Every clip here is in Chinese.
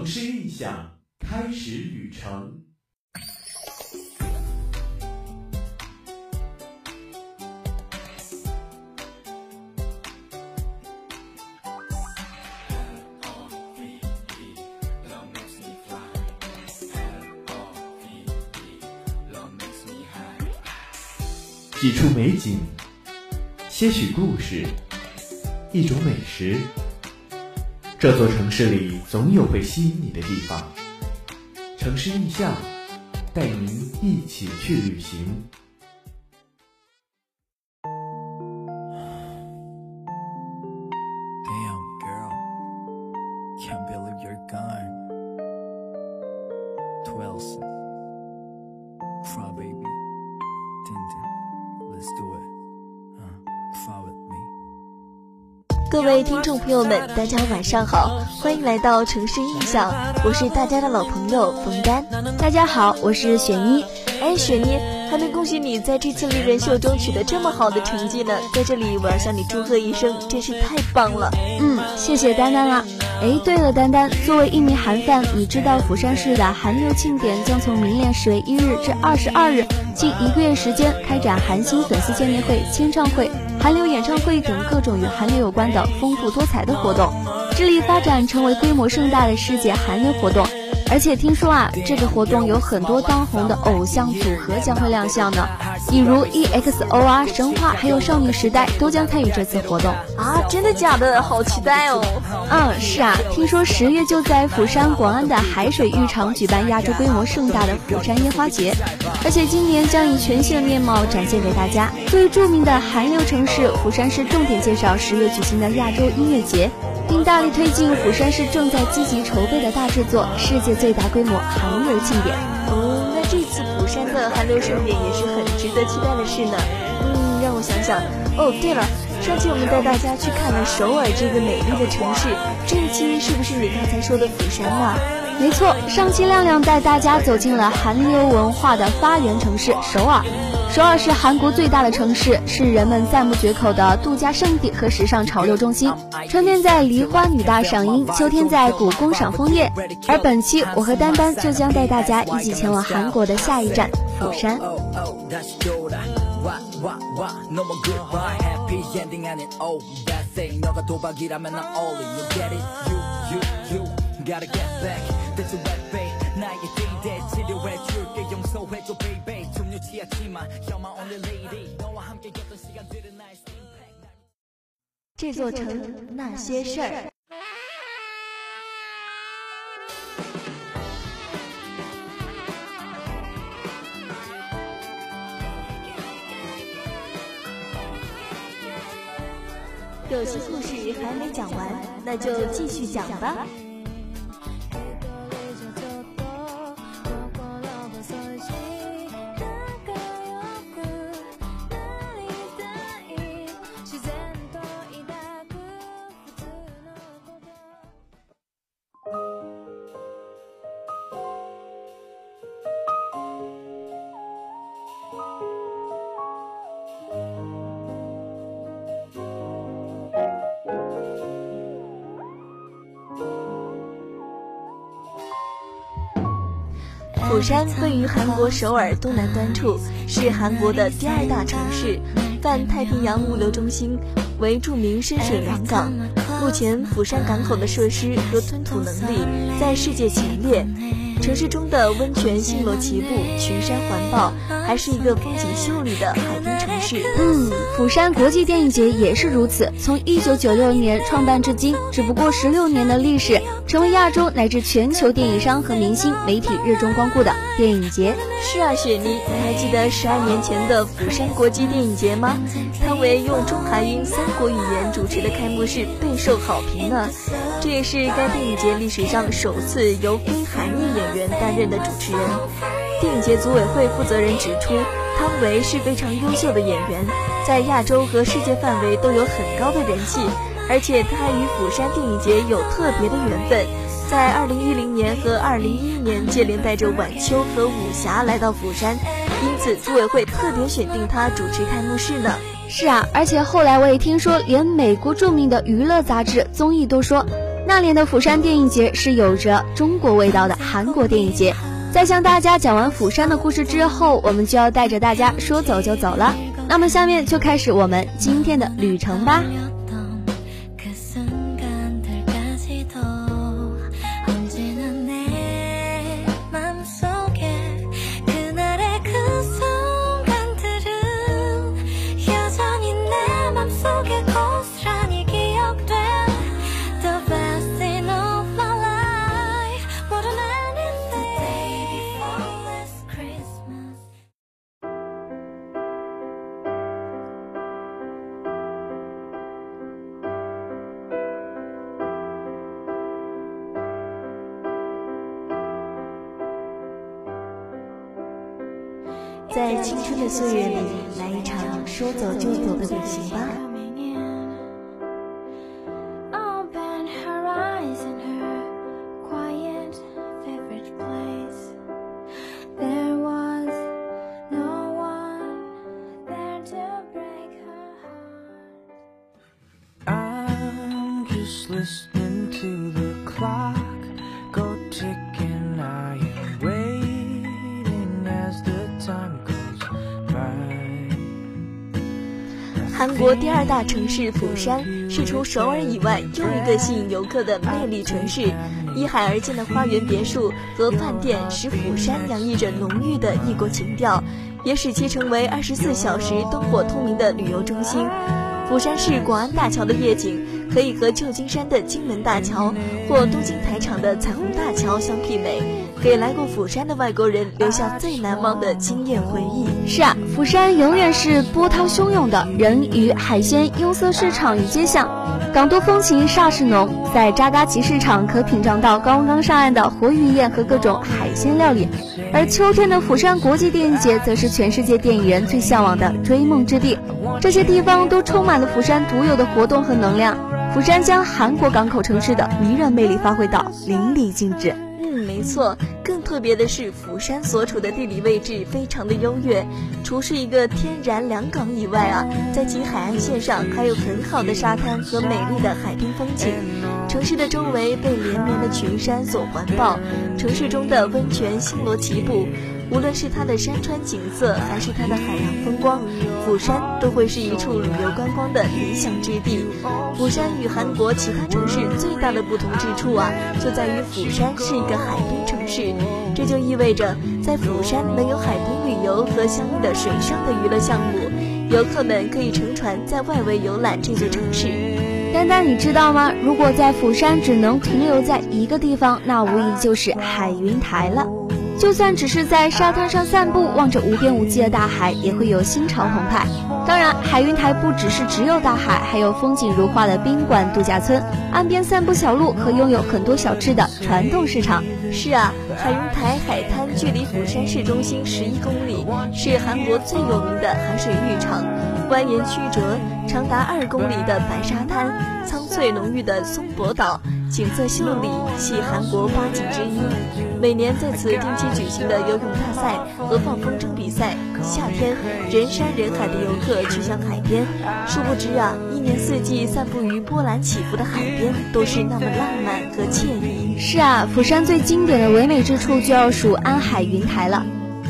城市印象开始旅程。几处美景，些许故事，一种美食。这座城市里总有被吸引你的地方。城市印象，带您一起去旅行。各位听众朋友们，大家晚上好，欢迎来到城市印象，我是大家的老朋友冯丹。大家好，我是雪妮。哎，雪妮，还没恭喜你在这次丽人秀中取得这么好的成绩呢，在这里我要向你祝贺一声，真是太棒了。嗯，谢谢丹丹啦。哎，对了，丹丹，作为一名韩范，你知道釜山市的韩流庆典将从明年十月一日至二十二日，近一个月时间开展韩星粉丝见面会、签唱会。韩流演唱会等各种与韩流有关的丰富多彩的活动，致力发展成为规模盛大的世界韩流活动。而且听说啊，这个活动有很多当红的偶像组合将会亮相呢，比如 EXO 啊、神话，还有少女时代都将参与这次活动啊！真的假的？好期待哦！嗯，是啊，听说十月就在釜山广安的海水浴场举办亚洲规模盛大的釜山烟花节，而且今年将以全新的面貌展现给大家。作为著名的韩流城市，釜山市重点介绍十月举行的亚洲音乐节。并大力推进釜山市正在积极筹备的大制作——世界最大规模韩流庆典。嗯，那这次釜山的韩流盛典也是很值得期待的事呢。嗯，让我想想。哦，对了，上期我们带大家去看了首尔这个美丽的城市，这一期是不是你刚才说的釜山呢？没错，上期亮亮带大家走进了韩流文化的发源城市首尔。首尔是韩国最大的城市，是人们赞不绝口的度假胜地和时尚潮流中心。春天在梨花女大赏樱，秋天在故宫赏枫叶。而本期我和丹丹就将带大家一起前往韩国的下一站釜山。这座城那些事儿。有些故事还没讲完，那就继续讲吧。釜山位于韩国首尔东南端处，是韩国的第二大城市，泛太平洋物流中心，为著名深水良港。目前，釜山港口的设施和吞吐能力在世界前列。城市中的温泉星罗棋布，群山环抱，还是一个风景秀丽的海滨城市。嗯，釜山国际电影节也是如此，从一九九六年创办至今，只不过十六年的历史，成为亚洲乃至全球电影商和明星媒体热衷光顾的电影节。是啊，雪妮，你还记得十二年前的釜山国际电影节吗？汤唯用中韩英三国语言主持的开幕式备受好评呢。这也是该电影节历史上首次由非韩裔演员担任的主持人。电影节组委会负责人指出，汤唯是非常优秀的演员，在亚洲和世界范围都有很高的人气，而且他还与釜山电影节有特别的缘分，在二零一零年和二零一一年接连带着晚秋和武侠来到釜山，因此组委会特别选定他主持开幕式呢。是啊，而且后来我也听说，连美国著名的娱乐杂志综艺都说。那年的釜山电影节是有着中国味道的韩国电影节。在向大家讲完釜山的故事之后，我们就要带着大家说走就走了。那么下面就开始我们今天的旅程吧。国第二大城市釜山是除首尔以外又一个吸引游客的魅力城市。依海而建的花园别墅和饭店使釜山洋溢着浓郁的异国情调，也使其成为二十四小时灯火通明的旅游中心。釜山市广安大桥的夜景可以和旧金山的金门大桥或东京台场的彩虹大桥相媲美。给来过釜山的外国人留下最难忘的惊艳回忆。是啊，釜山永远是波涛汹涌的人鱼海鲜拥塞市场与街巷，港都风情煞是浓。在扎嘎奇市场可品尝到刚刚上岸的活鱼宴和各种海鲜料理，而秋天的釜山国际电影节则是全世界电影人最向往的追梦之地。这些地方都充满了釜山独有的活动和能量。釜山将韩国港口城市的迷人魅力发挥到淋漓尽致。嗯没错，更特别的是，釜山所处的地理位置非常的优越，除是一个天然良港以外啊，在其海岸线上还有很好的沙滩和美丽的海滨风景。城市的周围被连绵的群山所环抱，城市中的温泉星罗棋布。无论是它的山川景色，还是它的海洋风光，釜山都会是一处旅游观光的理想之地。釜山与韩国其他城市最大的不同之处啊，就在于釜山是一个海滨城市，这就意味着在釜山能有海滨旅游和相应的水上的娱乐项目，游客们可以乘船在外围游览这座城市。丹丹，你知道吗？如果在釜山只能停留在一个地方，那无疑就是海云台了。就算只是在沙滩上散步，望着无边无际的大海，也会有心潮澎湃。当然，海云台不只是只有大海，还有风景如画的宾馆度假村、岸边散步小路和拥有很多小吃的传统市场。是啊，海云台海滩距离釜山市中心十一公里，是韩国最有名的海水浴场。蜿蜒曲折、长达二公里的白沙滩，苍翠浓郁的松柏岛，景色秀丽，系韩国八景之一。每年在此定期举行的游泳大赛和放风筝比赛，夏天人山人海的游客去向海边。殊不知啊，一年四季散步于波澜起伏的海边，都是那么浪漫和惬意。是啊，釜山最经典的唯美之处就要数安海云台了。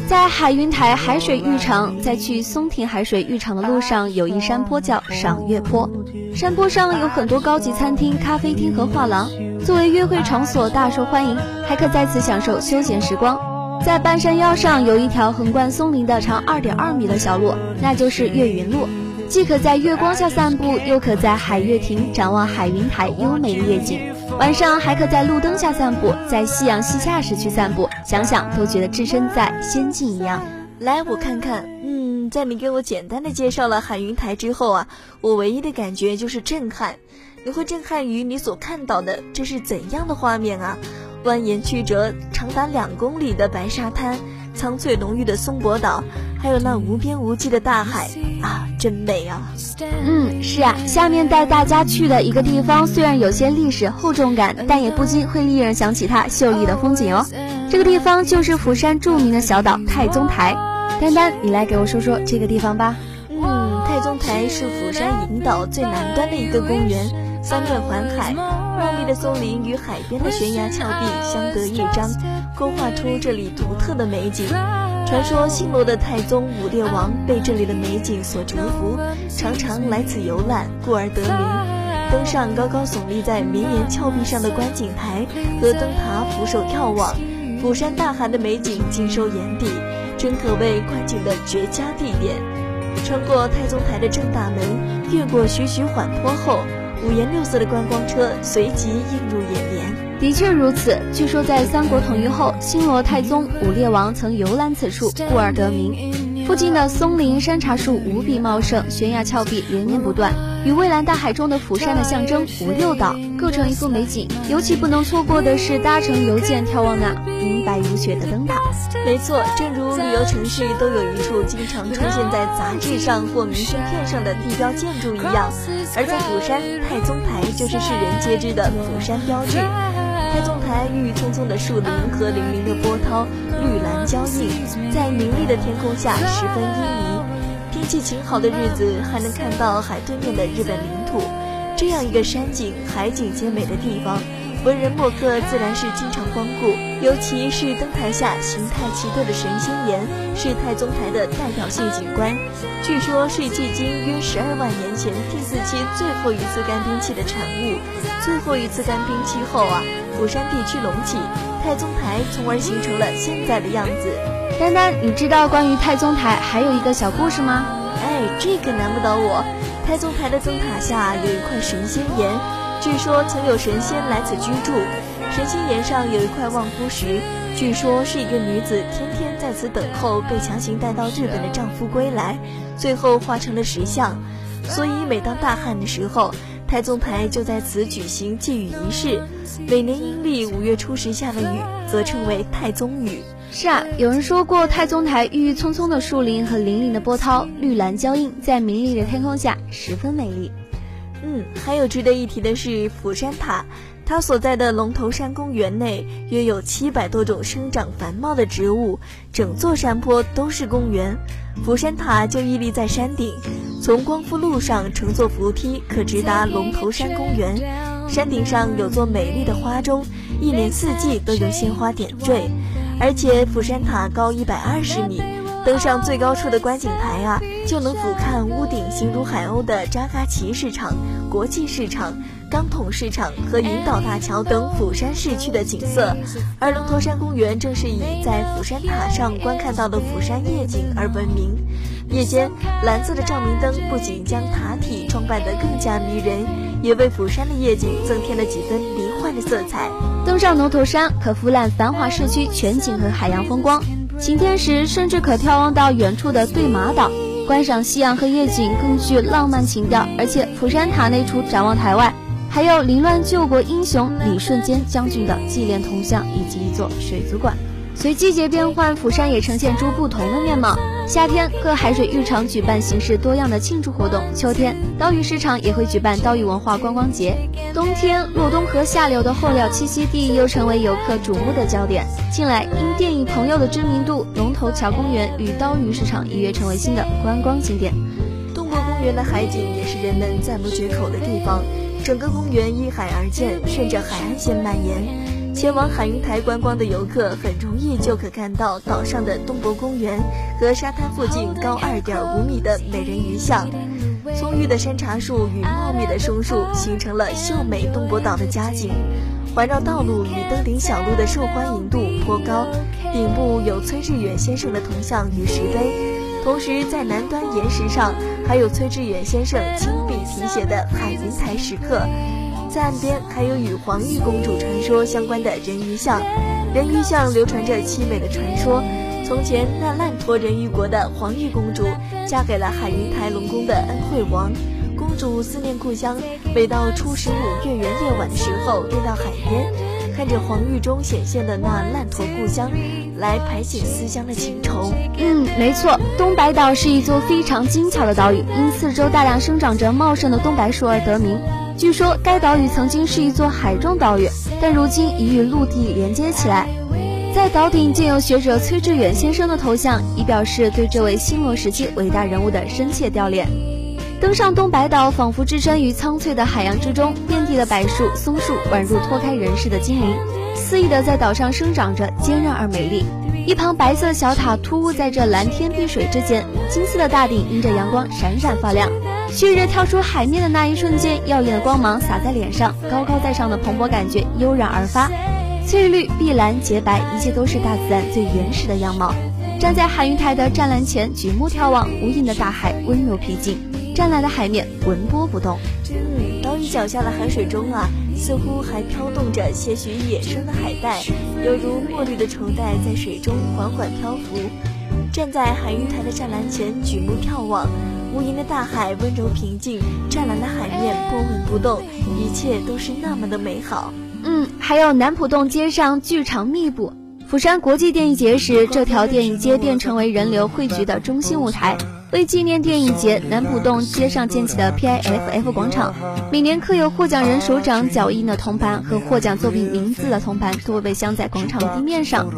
在海云台海水浴场，在去松亭海水浴场的路上，有一山坡叫赏月坡。山坡上有很多高级餐厅、咖啡厅和画廊，作为约会场所大受欢迎，还可在此享受休闲时光。在半山腰上有一条横贯松林的长二点二米的小路，那就是月云路，既可在月光下散步，又可在海月亭展望海云台优美的夜景。晚上还可在路灯下散步，在夕阳西下时去散步，想想都觉得置身在仙境一样。来，我看看，嗯，在你给我简单的介绍了海云台之后啊，我唯一的感觉就是震撼。你会震撼于你所看到的这是怎样的画面啊？蜿蜒曲折、长达两公里的白沙滩。苍翠浓郁的松柏岛，还有那无边无际的大海啊，真美啊！嗯，是啊，下面带大家去的一个地方，虽然有些历史厚重感，但也不禁会令人想起它秀丽的风景哦。这个地方就是釜山著名的小岛太宗台。丹丹，你来给我说说这个地方吧。嗯，太宗台是釜山银岛最南端的一个公园。三面环海，茂密的松林与海边的悬崖峭壁相得益彰，勾画出这里独特的美景。传说新罗的太宗武烈王被这里的美景所折服，常常来此游览，故而得名。登上高高耸立在绵延峭壁上的观景台和灯塔俯首眺望，釜山大寒的美景尽收眼底，真可谓观景的绝佳地点。穿过太宗台的正大门，越过徐徐缓坡后，五颜六色的观光车随即映入眼帘。的确如此，据说在三国统一后，新罗太宗武烈王曾游览此处，故而得名。附近的松林、山茶树无比茂盛，悬崖峭壁连绵不断，与蔚蓝大海中的釜山的象征五六岛构成一幅美景。尤其不能错过的是搭乘邮件眺望那银白如雪的灯塔。没错，正如旅游城市都有一处经常出现在杂志上或明信片上的地标建筑一样，而在釜山，太宗台就是世人皆知的釜山标志。太宗台郁郁葱葱的树林和粼粼的波涛，绿蓝交映，在明丽的天空下十分旖旎。天气晴好的日子，还能看到海对面的日本领土。这样一个山景海景皆美的地方，文人墨客自然是经常光顾。尤其是灯台下形态奇特的神仙岩，是太宗台的代表性景观。据说是距今约十二万年前第四期最后一次干冰期的产物。最后一次干冰期后啊。釜山地区隆起，太宗台从而形成了现在的样子。丹丹，你知道关于太宗台还有一个小故事吗？哎，这个难不倒我。太宗台的灯塔下有一块神仙岩，据说曾有神仙来此居住。神仙岩上有一块望夫石，据说是一个女子天天在此等候被强行带到日本的丈夫归来，最后化成了石像。所以每当大旱的时候，太宗台就在此举行祭雨仪式，每年阴历五月初十下的雨，则称为太宗雨。是啊，有人说过太宗台郁郁葱葱的树林和粼粼的波涛，绿蓝交映，在明丽的天空下十分美丽。嗯，还有值得一提的是釜山塔，它所在的龙头山公园内约有七百多种生长繁茂的植物，整座山坡都是公园。釜山塔就屹立在山顶。从光复路上乘坐扶梯可直达龙头山公园，山顶上有座美丽的花钟，一年四季都有鲜花点缀。而且釜山塔高一百二十米，登上最高处的观景台啊，就能俯瞰屋顶形如海鸥的扎嘎奇市场、国际市场、钢筒市场和银岛大桥等釜山市区的景色。而龙头山公园正是以在釜山塔上观看到的釜山夜景而闻名。夜间，蓝色的照明灯不仅将塔体装扮得更加迷人，也为釜山的夜景增添了几分迷幻的色彩。登上龙头山，可俯览繁华市区全景和海洋风光；晴天时，甚至可眺望到远处的对马岛，观赏夕阳和夜景，更具浪漫情调。而且，釜山塔内除展望台外，还有凌乱救国英雄李瞬间将军的纪念铜像，以及一座水族馆。随季节变换，釜山也呈现出不同的面貌。夏天，各海水浴场举办形式多样的庆祝活动；秋天，刀鱼市场也会举办刀鱼文化观光节；冬天，洛东河下流的候鸟栖息地又成为游客瞩目的焦点。近来，因电影《朋友》的知名度，龙头桥公园与刀鱼市场一跃成为新的观光景点。东国公园的海景也是人们赞不绝口的地方，整个公园依海而建，顺着海岸线蔓延。前往海云台观光的游客很容易就可看到岛上的东博公园和沙滩附近高二点五米的美人鱼像。葱郁的山茶树与茂密的松树形成了秀美东博岛的佳景。环绕道路与登顶小路的受欢迎度颇高，顶部有崔志远先生的铜像与石碑，同时在南端岩石上还有崔志远先生亲笔题写的海云台石刻。在岸边还有与黄玉公主传说相关的人鱼像，人鱼像流传着凄美的传说。从前那烂陀人鱼国的黄玉公主，嫁给了海云台龙宫的恩惠王。公主思念故乡，每到初十五月圆夜晚的时候，便到海边，看着黄玉中显现的那烂陀故乡，来排解思乡的情愁。嗯，没错，东白岛是一座非常精巧的岛屿，因四周大量生长着茂盛的东白树而得名。据说该岛屿曾经是一座海状岛屿，但如今已与陆地连接起来。在岛顶建有学者崔志远先生的头像，以表示对这位新罗时期伟大人物的深切悼念。登上东白岛，仿佛置身于苍翠的海洋之中，遍地的柏树、松树宛如脱开人世的精灵，肆意的在岛上生长着，坚韧而美丽。一旁白色小塔突兀在这蓝天碧水之间，金色的大顶迎着阳光闪闪发亮。旭日跳出海面的那一瞬间，耀眼的光芒洒在脸上，高高在上的蓬勃感觉悠然而发。翠绿、碧蓝、洁白，一切都是大自然最原始的样貌。站在海云台的湛蓝前，举目眺望，无垠的大海温柔平静，湛蓝的海面纹波不动。嗯，岛屿脚下的海水中啊，似乎还飘动着些许野生的海带，犹如墨绿的绸带在水中缓缓漂浮。站在海云台的栅栏前，举目眺望，无垠的大海温柔平静，湛蓝的海面波纹不动，一切都是那么的美好。嗯，还有南浦洞街上剧场密布。釜山国际电影节时，这条电影街便成为人流汇聚的中心舞台。为纪念电影节，南浦洞街上建起的 PIFF 广场，每年刻有获奖人手掌脚印的铜盘和获奖作品名字的铜盘都会被镶在广场地面上。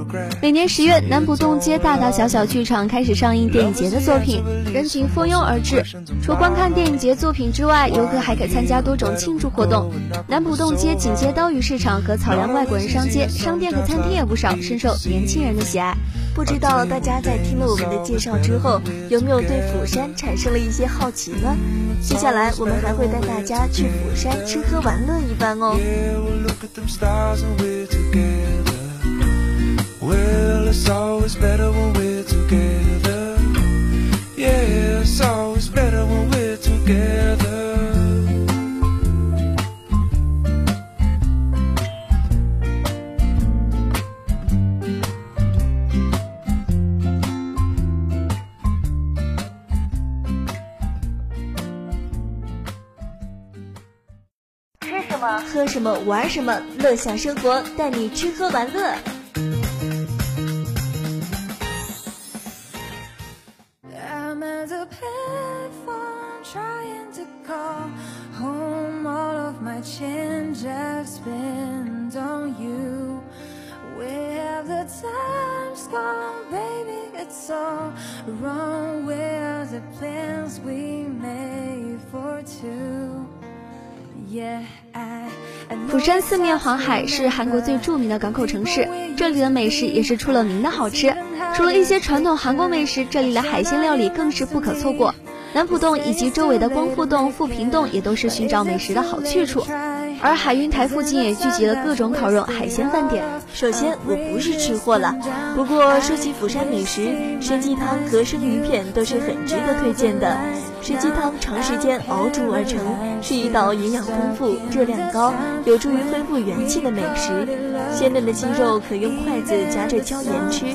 每年十月，南浦洞街大大小小剧场开始上映电影节的作品，人群蜂拥而至。除观看电影节作品之外，游客还可参加。多种庆祝活动。南浦洞街紧接刀鱼市场和草原外国人商街，商店和餐厅也不少，深受年轻人的喜爱。不知道大家在听了我们的介绍之后，有没有对釜山产生了一些好奇呢？接下来我们还会带大家去釜山吃喝玩乐一番哦。什么？玩什么，乐享生活，带你吃喝玩乐。釜山四面环海，是韩国最著名的港口城市。这里的美食也是出了名的好吃。除了一些传统韩国美食，这里的海鲜料理更是不可错过。南浦洞以及周围的光复洞、富平洞也都是寻找美食的好去处。而海云台附近也聚集了各种烤肉、海鲜饭店。首先，我不是吃货了，不过说起釜山美食，参鸡汤和生鱼片都是很值得推荐的。是鸡汤长时间熬煮而成，是一道营养丰富、热量高、有助于恢复元气的美食。鲜嫩的鸡肉可用筷子夹着椒盐吃，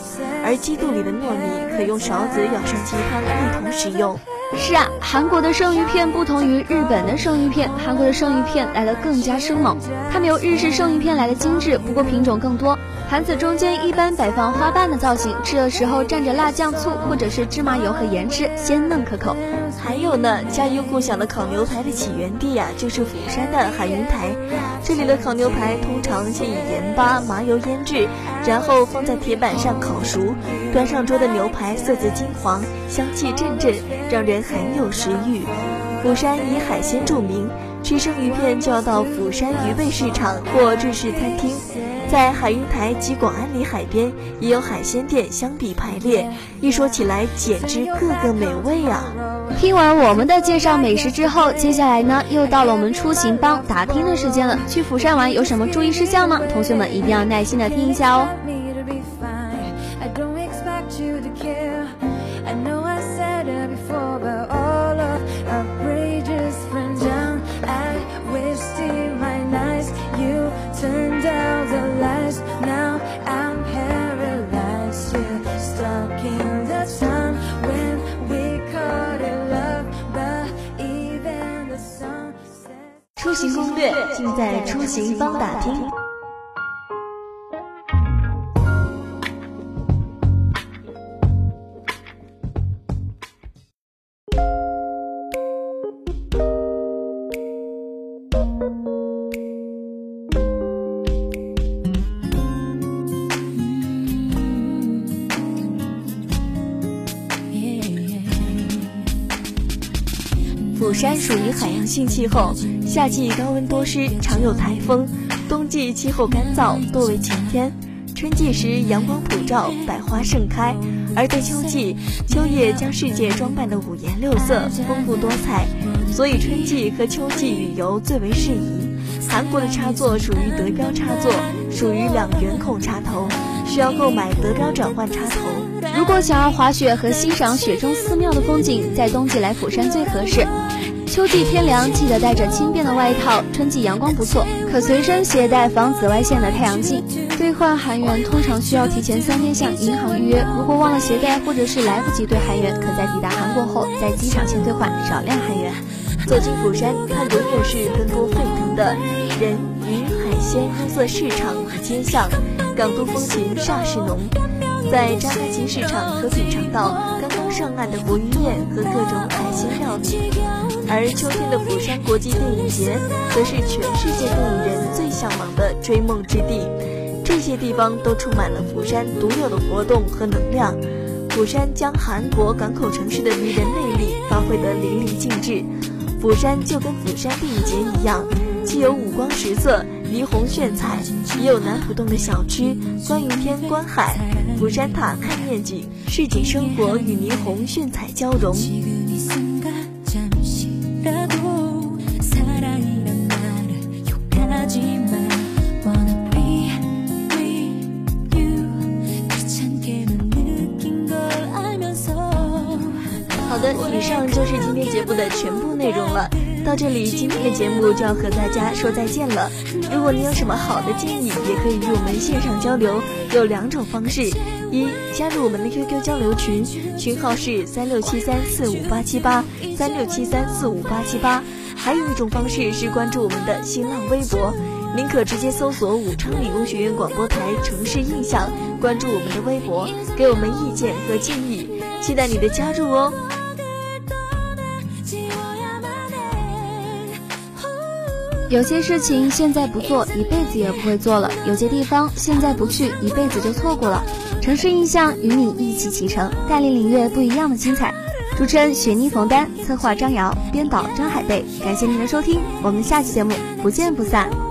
而鸡肚里的糯米可用勺子舀上鸡汤一同食用。是啊，韩国的生鱼片不同于日本的生鱼片，韩国的生鱼片来的更加生猛，它没有日式生鱼片来的精致，不过品种更多。盘子中间一般摆放花瓣的造型，吃的时候蘸着辣酱醋或者是芝麻油和盐吃，鲜嫩可口。还有呢，家喻户晓的烤牛排的起源地呀，就是釜山的海云台。这里的烤牛排通常先以盐巴、麻油腌制，然后放在铁板上烤熟，端上桌的牛排色泽金黄，香气阵阵，让人很有食欲。釜山以海鲜著名，吃生鱼片就要到釜山鱼贝市场或日式餐厅。在海云台及广安里海边也有海鲜店相比排列，一说起来简直个个美味啊！听完我们的介绍美食之后，接下来呢又到了我们出行帮打听的时间了。去釜山玩有什么注意事项吗？同学们一定要耐心的听一下哦。尽在出行帮打听。山属于海洋性气候，夏季高温多湿，常有台风；冬季气候干燥，多为晴天；春季时阳光普照，百花盛开；而在秋季，秋叶将世界装扮得五颜六色，丰富多彩，所以春季和秋季旅游最为适宜。韩国的插座属于德标插座，属于两圆孔插头，需要购买德标转换插头。如果想要滑雪和欣赏雪中寺庙的风景，在冬季来釜山最合适。秋季天凉，记得带着轻便的外套。春季阳光不错，可随身携带防紫外线的太阳镜。兑换韩元通常需要提前三天向银行预约，如果忘了携带或者是来不及兑韩元，可在抵达韩国后在机场先兑换少量韩元。走进釜山，看永远是奔波沸腾的人、鱼、海鲜、优色市场和街巷，港都风情煞是浓。在扎哈奇市场可品尝到刚刚上岸的活鱼面和各种海鲜料理，而秋天的釜山国际电影节，则是全世界电影人最向往的追梦之地。这些地方都充满了釜山独有的活动和能量。釜山将韩国港口城市的迷人魅力发挥得淋漓尽致。釜山就跟釜山电影节一样，既有五光十色、霓虹炫彩，也有南浦洞的小吃、观云天、观海、釜山塔看面景，市井生活与霓虹炫彩交融。节目就要和大家说再见了。如果你有什么好的建议，也可以与我们线上交流，有两种方式：一、加入我们的 QQ 交流群，群号是三六七三四五八七八三六七三四五八七八；还有一种方式是关注我们的新浪微博，您可直接搜索武昌理工学院广播台城市印象，关注我们的微博，给我们意见和建议，期待你的加入哦。有些事情现在不做，一辈子也不会做了；有些地方现在不去，一辈子就错过了。城市印象与你一起启程，带你领略不一样的精彩。主持人雪妮冯丹，策划张瑶，编导张海贝。感谢您的收听，我们下期节目不见不散。